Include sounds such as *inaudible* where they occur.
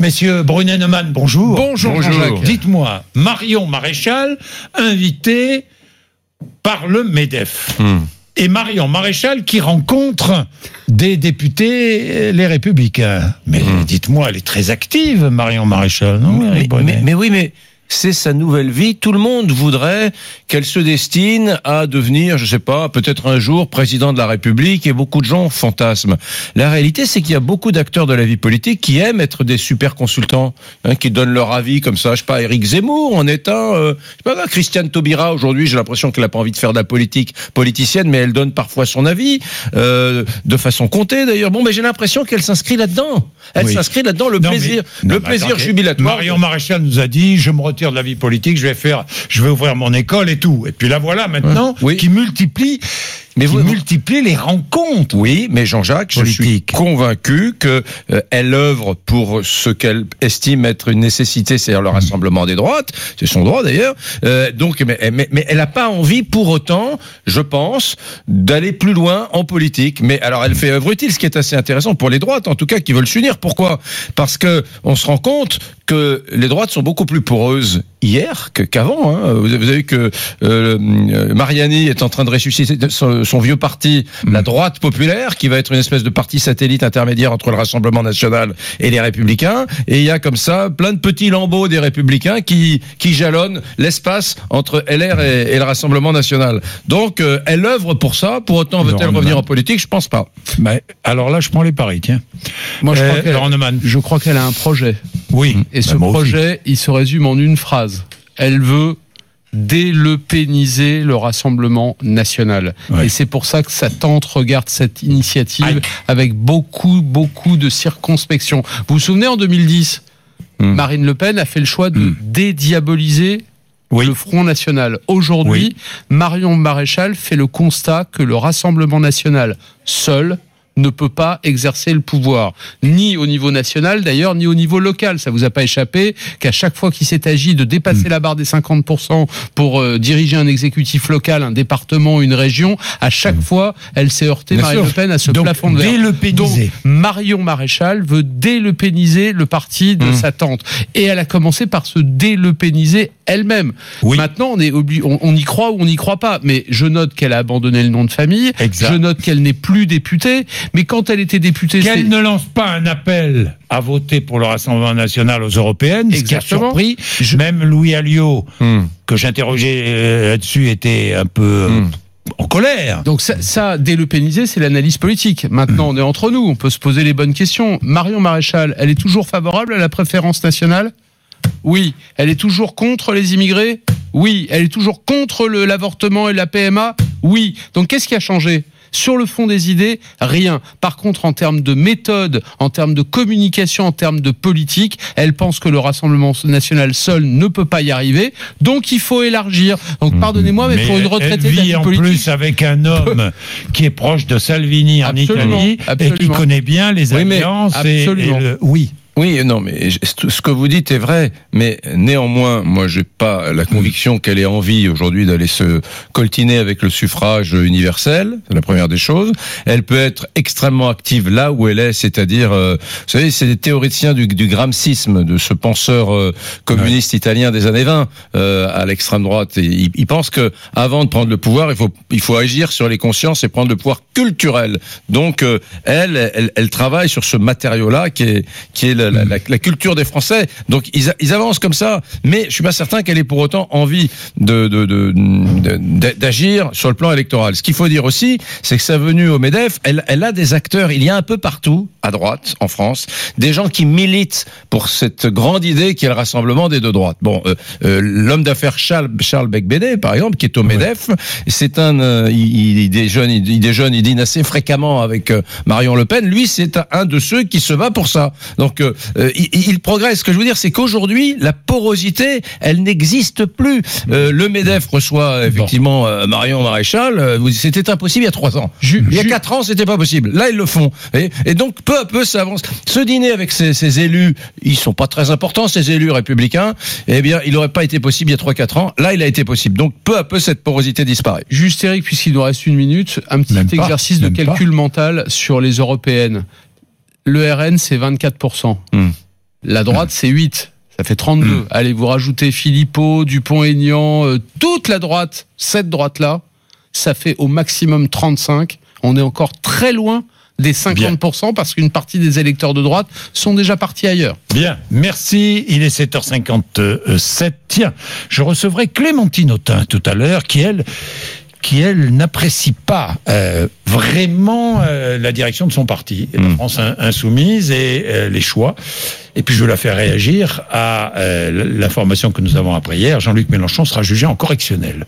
Messieurs Brunet-Neumann, bonjour. Bonjour, Bonjour. Jean-Jacques. Dites-moi, Marion Maréchal, invité par le MEDEF. Hmm. Et Marion Maréchal qui rencontre des députés, euh, les Républicains. Mais Hmm. dites-moi, elle est très active, Marion Maréchal, non mais, mais- mais oui, mais c'est sa nouvelle vie. Tout le monde voudrait qu'elle se destine à devenir, je sais pas, peut-être un jour président de la République et beaucoup de gens fantasment. La réalité, c'est qu'il y a beaucoup d'acteurs de la vie politique qui aiment être des super consultants, hein, qui donnent leur avis comme ça. Je sais pas, Éric Zemmour en est un. Euh, je sais pas, Christiane Taubira aujourd'hui, j'ai l'impression qu'elle a pas envie de faire de la politique politicienne, mais elle donne parfois son avis euh, de façon comptée d'ailleurs. Bon, mais j'ai l'impression qu'elle s'inscrit là-dedans. Elle s'inscrit là-dedans. Le Non, mais- plaisir, non, le mais plaisir attendez. jubilatoire. Marion Maréchal nous a dit je me retire de la vie politique, je vais faire, je vais ouvrir mon école et tout. Et puis la voilà maintenant Oui. qui multiplie, Mais vous- les rencontres. Oui, mais Jean-Jacques, je suis convaincu que euh, elle œuvre pour ce qu'elle estime être une nécessité, c'est-à-dire le rassemblement des droites. C'est son droit d'ailleurs. Euh, donc, mais, mais, mais elle n'a pas envie pour autant, je pense, d'aller plus loin en politique. Mais alors, elle fait œuvre utile, ce qui est assez intéressant pour les droites, en tout cas, qui veulent s'unir. Pourquoi? Parce que on se rend compte que les droites sont beaucoup plus poreuses hier que qu'avant. Hein. Vous avez vous avez vu que euh, Mariani est en train de ressusciter son, son vieux parti, la droite populaire, qui va être une espèce de parti satellite intermédiaire entre le Rassemblement national et les Républicains. Et il y a comme ça plein de petits lambeaux des Républicains qui qui jalonnent l'espace entre LR et, et le Rassemblement national. Donc euh, elle œuvre pour ça. Pour autant veut-elle revenir en politique? Je pense pas. Mais alors là, je prends les paris, tiens. Moi, je Euh, crois qu'elle- Laurent Neumann. je crois qu'elle a un projet. Oui. Et ce Bah, aussi. projet, il se résume en une phrase. Elle veut délepéniser le Rassemblement national. Ouais. Et c'est pour ça que sa tante regarde cette initiative Aïe. avec beaucoup, beaucoup de circonspection. Vous vous souvenez, en 2010, Hmm. Marine Le Pen a fait le choix de Hmm. dédiaboliser Oui. le Front National. Aujourd'hui, Oui. Marion Maréchal fait le constat que le Rassemblement national seul ne peut pas exercer le pouvoir, ni au niveau national d'ailleurs, ni au niveau local. Ça vous a pas échappé qu'à chaque fois qu'il s'est agi de dépasser Hmm. la barre des 50% pour euh, diriger un exécutif local, un département, une région, à chaque fois, elle s'est heurtée, Hmm. Bien Marine sûr. Le Pen, à ce Donc, plafond de verre. Donc, Marion Maréchal veut délepéniser le parti de Mmh. sa tante. Et elle a commencé par se délepéniser elle-même. Oui. Maintenant, on, est on, y croit ou on n'y croit pas. Mais je note qu'elle a abandonné le nom de famille. Exact. Je note qu'elle n'est plus députée. Mais quand elle était députée, Qu'elle ne lance pas un appel à voter pour le Rassemblement national aux européennes, ce qui a Exactement. surpris. Je- Même Louis Alliot, Hmm. que j'interrogeais euh, là-dessus, était un peu euh, Hmm. En colère. Donc ça, ça délepéniser, c'est l'analyse politique. Maintenant, on est entre nous, on peut se poser les bonnes questions. Marion Maréchal, elle est toujours favorable à la préférence nationale? Oui. Elle est toujours contre les immigrés? Oui. Elle est toujours contre le- l'avortement et la PMA Oui. Donc qu'est-ce qui a changé? Sur le fond des idées, rien. Par contre, en termes de méthode, en termes de communication, en termes de politique, elle pense que le Rassemblement national seul ne peut pas y arriver. Donc, il faut élargir. Donc, pardonnez-moi, mais, pour une retraitée elle de la vit en plus avec un homme *laughs* qui est proche de Salvini en Absolument, Italie et qui connaît bien les Oui, mais alliances. et- et absolument. le- oui. Oui, non, mais ce que vous dites est vrai, mais néanmoins, moi, j'ai pas la conviction qu'elle ait envie aujourd'hui d'aller se coltiner avec le suffrage universel. C'est la première des choses. Elle peut être extrêmement active là où elle est, c'est-à-dire, euh, vous savez, c'est des théoriciens du, du gramscisme, de ce penseur euh, communiste italien des années 20 euh, à l'extrême droite. Et il, il pense que avant de prendre le pouvoir, il faut il faut agir sur les consciences et prendre le pouvoir culturel. Donc, elle, elle, elle travaille sur ce matériau-là qui est qui est la, la, la- la culture des Français. Donc ils, avancent comme ça, mais je suis pas certain qu'elle ait pour autant envie de de- de- de- d'agir sur le plan électoral. Ce qu'il faut dire aussi, c'est que sa venue au Medef, elle, elle a des acteurs. Il y a un peu partout à droite en France des gens qui militent pour cette grande idée qui est le rassemblement des deux droites. Bon, euh, euh, l'homme d'affaires Charles Charles Becbédé, par exemple, qui est au Medef, c'est un euh, il, il déjeune il, il déjeune il dîne assez fréquemment avec euh, Marion Le Pen. Lui, c'est un, un de ceux qui se bat pour ça. Donc euh, il, il progresse. Ce que je veux dire, c'est qu'aujourd'hui, la porosité, elle n'existe plus. Euh, le Medef reçoit effectivement euh, Marion Maréchal. Euh, C'était impossible il y a trois ans. Ju- il y a quatre ans, c'était pas possible. Là, ils le font. Et, et donc, peu à peu, ça avance. Ce dîner avec ces, ces élus, ils sont pas très importants, ces élus républicains. Eh bien, il n'aurait pas été possible il y a trois, quatre ans. Là, il a été possible. Donc, peu à peu, cette porosité disparaît. Juste Eric, puisqu'il nous reste une minute, un petit Même pas, exercice de même calcul mental sur les européennes. Le RN, c'est 24%. Hmm. La droite, c'est 8. Ça fait 32. Allez, vous rajoutez Philippot, Dupont-Aignan, euh, toute la droite, cette droite-là, ça fait au maximum 35. On est encore très loin des 50% parce qu'une partie des électeurs de droite sont déjà partis ailleurs. Bien, merci. Il est 7h57. Tiens, je recevrai Clémentine Autain tout à l'heure, qui elle qui elle n'apprécie pas euh, vraiment euh, la direction de son parti, la Mm. France in- insoumise et euh, les choix. Et puis je la faire réagir à l'information que nous avons après hier. Jean-Luc Mélenchon sera jugé en correctionnel.